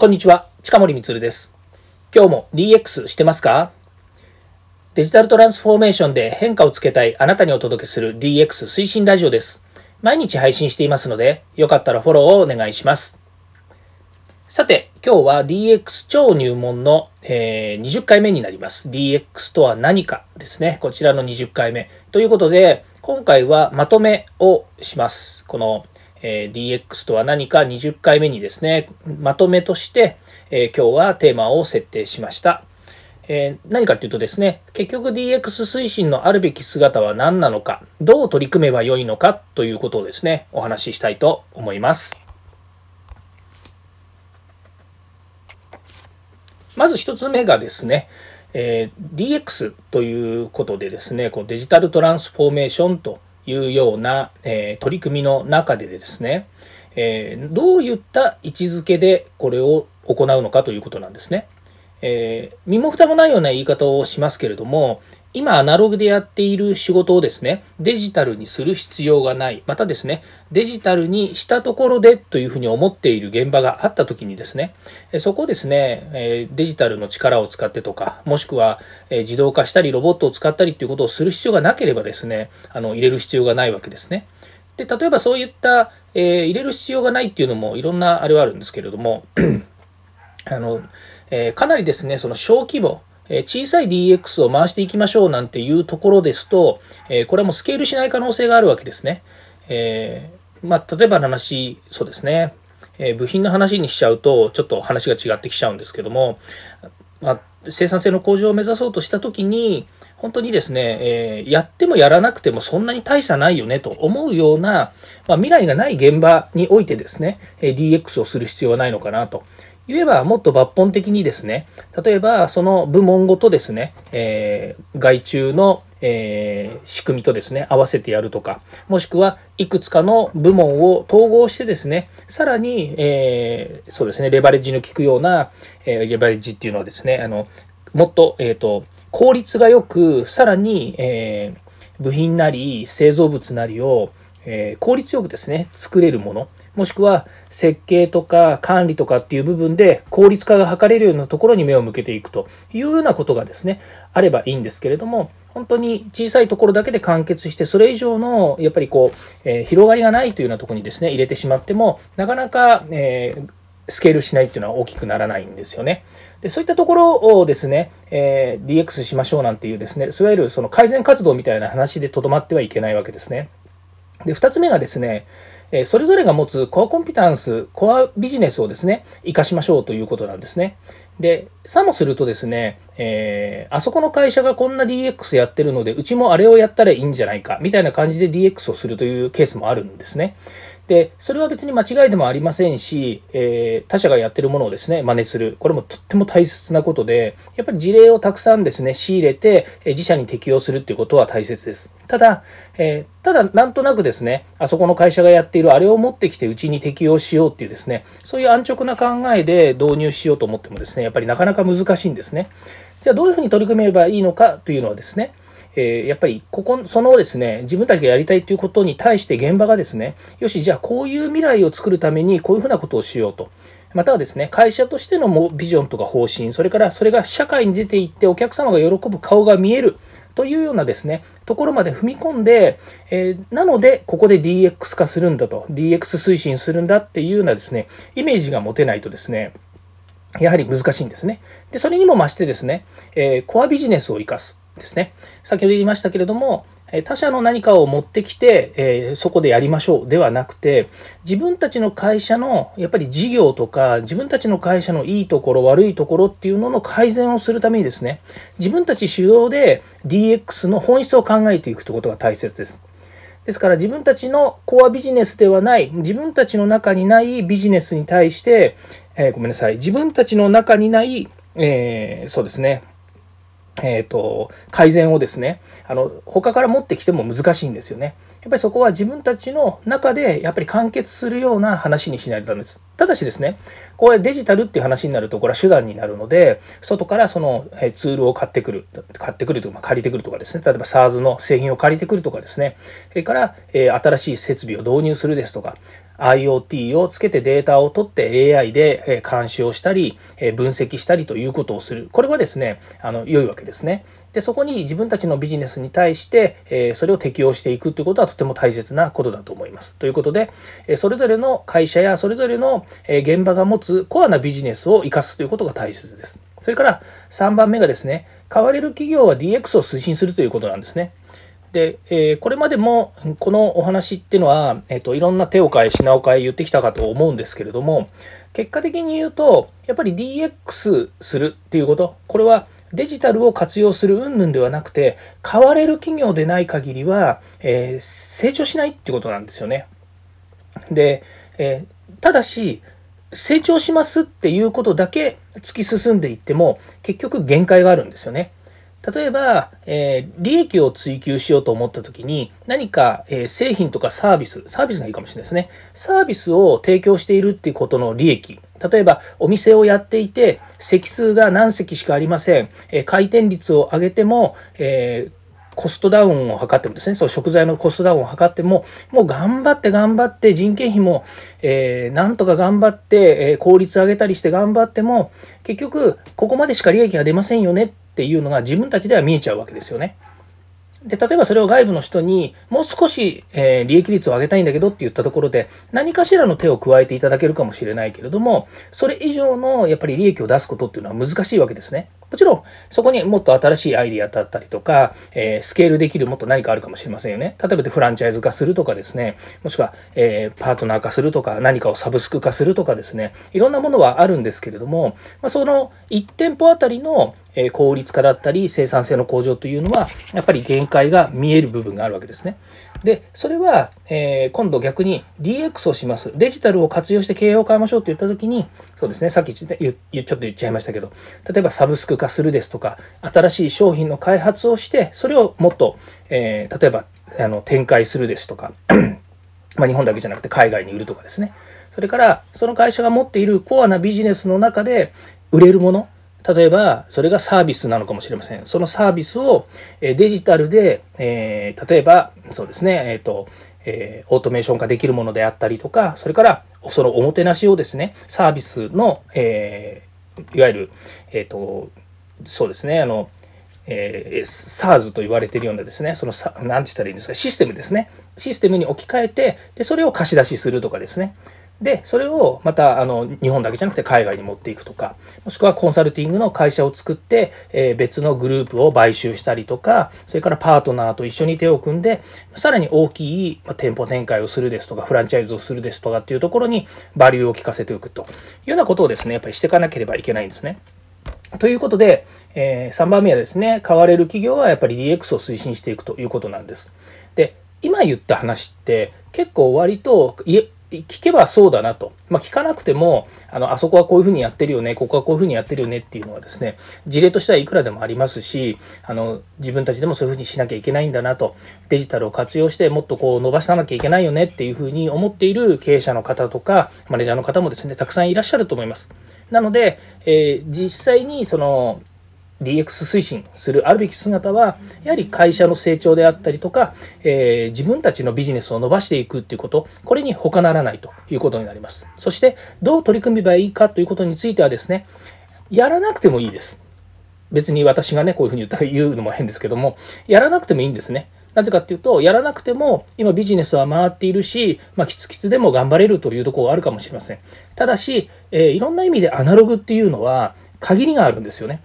こんにちは、近森光です。今日も DX してますか？デジタルトランスフォーメーションで変化をつけたいあなたにお届けする DX 推進ラジオです。毎日配信していますので、よかったらフォローをお願いします。さて、今日は DX 超入門の、えー、20回目になります。DX とは何かですね。こちらの20回目。ということで、今回はまとめをします。このえ DX とは何か20回目にですね、まとめとして、え今日はテーマを設定しました。え何かっていうとですね、結局 DX 推進のあるべき姿は何なのか、どう取り組めばよいのかということをですね、お話ししたいと思います。まず一つ目がですね、え DX ということでですね、こうデジタルトランスフォーメーションというような、えー、取り組みの中でですね、えー、どういった位置づけでこれを行うのかということなんですね。えー、身も蓋もないような言い方をしますけれども、今アナログでやっている仕事をですね、デジタルにする必要がない。またですね、デジタルにしたところでというふうに思っている現場があった時にですね、そこをですね、デジタルの力を使ってとか、もしくは自動化したりロボットを使ったりということをする必要がなければですね、あの入れる必要がないわけですね。で、例えばそういった、えー、入れる必要がないっていうのもいろんなあれはあるんですけれども、あの、えー、かなりですね、その小規模、え小さい DX を回していきましょうなんていうところですと、えこれはもうスケールしない可能性があるわけですね。えまあ、例えばの話、そうですね。え部品の話にしちゃうと、ちょっと話が違ってきちゃうんですけども、まあ、生産性の向上を目指そうとしたときに、本当にですね、えー、やってもやらなくてもそんなに大差ないよねと思うような、まあ、未来がない現場においてですね、え DX をする必要はないのかなと言えばもっと抜本的にですね、例えばその部門ごとですね、えー、外注の、えー、仕組みとですね、合わせてやるとか、もしくはいくつかの部門を統合してですね、さらに、えー、そうですね、レバレッジの効くような、えレバレッジっていうのはですね、あの、もっと、えっ、と、効率がよく、さらに、え部品なり製造物なりを、え効率よくですね、作れるもの、もしくは設計とか管理とかっていう部分で効率化が図れるようなところに目を向けていくというようなことがですね、あればいいんですけれども、本当に小さいところだけで完結して、それ以上のやっぱりこう、えー、広がりがないというようなところにですね、入れてしまっても、なかなか、えー、スケールしないっていうのは大きくならないんですよね。でそういったところをですね、えー、DX しましょうなんていうですね、いわゆるその改善活動みたいな話でとどまってはいけないわけですね。で、2つ目がですね、えそれぞれが持つコアコンピタンス、コアビジネスをですね、活かしましょうということなんですね。で、さもするとですね、えー、あそこの会社がこんな DX やってるので、うちもあれをやったらいいんじゃないか、みたいな感じで DX をするというケースもあるんですね。で、それは別に間違いでもありませんし、えー、他社がやってるものをですね、真似する。これもとっても大切なことで、やっぱり事例をたくさんですね、仕入れて、え自社に適用するっていうことは大切です。ただ、えー、ただ、なんとなくですね、あそこの会社がやっているあれを持ってきてうちに適用しようっていうですね、そういう安直な考えで導入しようと思ってもですね、やっぱりなかなか難しいんですね。じゃあどういうふうに取り組めばいいのかというのはですね、えー、やっぱりここそのですね自分たちがやりたいということに対して現場がですねよしじゃあこういう未来を作るためにこういうふうなことをしようとまたはですね会社としてのビジョンとか方針それからそれが社会に出ていってお客様が喜ぶ顔が見えるというようなですねところまで踏み込んで、えー、なのでここで DX 化するんだと DX 推進するんだっていうようなですねイメージが持てないとですねやはり難しいんですね。で、それにも増してですね、えー、コアビジネスを生かす。ですね。先ほど言いましたけれども、他社の何かを持ってきて、えー、そこでやりましょうではなくて、自分たちの会社のやっぱり事業とか、自分たちの会社のいいところ、悪いところっていうのの改善をするためにですね、自分たち主導で DX の本質を考えていくということが大切です。ですから自分たちのコアビジネスではない、自分たちの中にないビジネスに対して、えー、ごめんなさい、自分たちの中にない、えー、そうですね、えっ、ー、と、改善をですね、あの、他から持ってきても難しいんですよね。やっぱりそこは自分たちの中でやっぱり完結するような話にしないとダメです。ただしですね、これデジタルっていう話になると、これは手段になるので、外からそのツールを買ってくる、買ってくるとか、借りてくるとかですね、例えば SARS の製品を借りてくるとかですね、それから、え新しい設備を導入するですとか、IoT をつけてデータを取って AI で監視をしたり分析したりということをする。これはですね、あの良いわけですね。で、そこに自分たちのビジネスに対して、それを適用していくということはとても大切なことだと思います。ということで、それぞれの会社やそれぞれの現場が持つコアなビジネスを生かすということが大切です。それから3番目がですね、買われる企業は DX を推進するということなんですね。で、えー、これまでもこのお話っていうのは、えーと、いろんな手を変え品を変え言ってきたかと思うんですけれども結果的に言うとやっぱり DX するっていうことこれはデジタルを活用する云々ではなくて変われる企業でない限りは、えー、成長しないってことなんですよね。で、えー、ただし成長しますっていうことだけ突き進んでいっても結局限界があるんですよね。例えば、えー、利益を追求しようと思った時に何か、えー、製品とかサービス、サービスがいいかもしれないですね。サービスを提供しているっていうことの利益。例えば、お店をやっていて、席数が何席しかありません。えー、回転率を上げても、えコストダウンを図ってもですね、そう食材のコストダウンを図っても、もう頑張って頑張って人件費も、えー、なんとか頑張って、えー、効率上げたりして頑張っても、結局、ここまでしか利益が出ませんよねっていうのが自分たちでは見えちゃうわけですよね。で、例えばそれを外部の人にもう少し、えー、利益率を上げたいんだけどって言ったところで何かしらの手を加えていただけるかもしれないけれども、それ以上のやっぱり利益を出すことっていうのは難しいわけですね。もちろん、そこにもっと新しいアイディアだったりとか、えー、スケールできるもっと何かあるかもしれませんよね。例えばでフランチャイズ化するとかですね、もしくは、えー、パートナー化するとか、何かをサブスク化するとかですね、いろんなものはあるんですけれども、まあ、その1店舗あたりの効率化だったり生産性の向上というのは、やっぱり限界が見える部分があるわけですね。で、それは、えー、今度逆に DX をします。デジタルを活用して経営を変えましょうって言ったときに、そうですね、さっきちょっと言っちゃいましたけど、例えばサブスク化するですとか、新しい商品の開発をして、それをもっと、えー、例えばあの展開するですとか、まあ、日本だけじゃなくて海外に売るとかですね。それから、その会社が持っているコアなビジネスの中で売れるもの、例えば、それがサービスなのかもしれません。そのサービスをデジタルで、えー、例えば、そうですね、えっ、ー、と、えー、オートメーション化できるものであったりとか、それから、そのおもてなしをですね、サービスの、え、いわゆる、えっ、と、そうですね、あの、えー、SARS と言われているようなですね、その、何て言ったらいいんですか、システムですね。システムに置き換えて、で、それを貸し出しするとかですね。で、それをまたあの日本だけじゃなくて海外に持っていくとか、もしくはコンサルティングの会社を作って、えー、別のグループを買収したりとか、それからパートナーと一緒に手を組んで、さらに大きい店舗展開をするですとか、フランチャイズをするですとかっていうところにバリューを効かせておくというようなことをですね、やっぱりしていかなければいけないんですね。ということで、え、3番目はですね、買われる企業はやっぱり DX を推進していくということなんです。で、今言った話って結構割と聞けばそうだなと。まあ、聞かなくても、あの、あそこはこういうふうにやってるよね、ここはこういうふうにやってるよねっていうのはですね、事例としてはいくらでもありますし、あの、自分たちでもそういうふうにしなきゃいけないんだなと、デジタルを活用してもっとこう伸ばさなきゃいけないよねっていうふうに思っている経営者の方とか、マネージャーの方もですね、たくさんいらっしゃると思います。なので、えー、実際にその、DX 推進するあるべき姿は、やはり会社の成長であったりとか、えー、自分たちのビジネスを伸ばしていくっていうこと、これに他ならないということになります。そして、どう取り組めばいいかということについてはですね、やらなくてもいいです。別に私がね、こういうふうに言ったら言うのも変ですけども、やらなくてもいいんですね。なぜかっていうと、やらなくても今ビジネスは回っているし、まあ、キツキツでも頑張れるというところがあるかもしれません。ただし、えー、いろんな意味でアナログっていうのは限りがあるんですよね。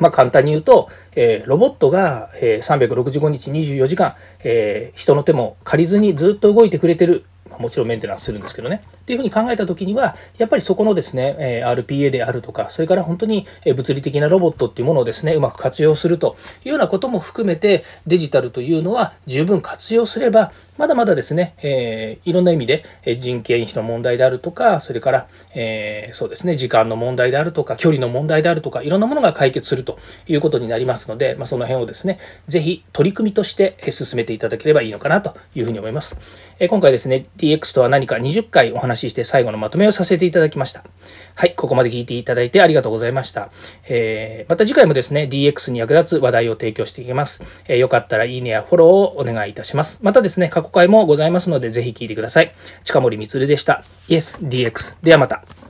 まあ、簡単に言うと、えー、ロボットが、えー、365日24時間、えー、人の手も借りずにずっと動いてくれてるもちろんメンテナンスするんですけどね。っていうふうに考えた時には、やっぱりそこのですね、え RPA であるとか、それから本当に物理的なロボットっていうものをですね、うまく活用するというようなことも含めて、デジタルというのは十分活用すれば、まだまだですね、えー、いろんな意味で人件費の問題であるとか、それから、えー、そうですね、時間の問題であるとか、距離の問題であるとか、いろんなものが解決するということになりますので、まあ、その辺をですね、ぜひ取り組みとして進めていただければいいのかなというふうに思います。え今回ですね、DX とは何か20回お話しして最後のまとめをさせていただきました。はい、ここまで聞いていただいてありがとうございました。えー、また次回もですね、DX に役立つ話題を提供していきます。えー、よかったらいいねやフォローをお願いいたします。またですね、過去回もございますので、ぜひ聞いてください。近森光でした。Yes, DX。ではまた。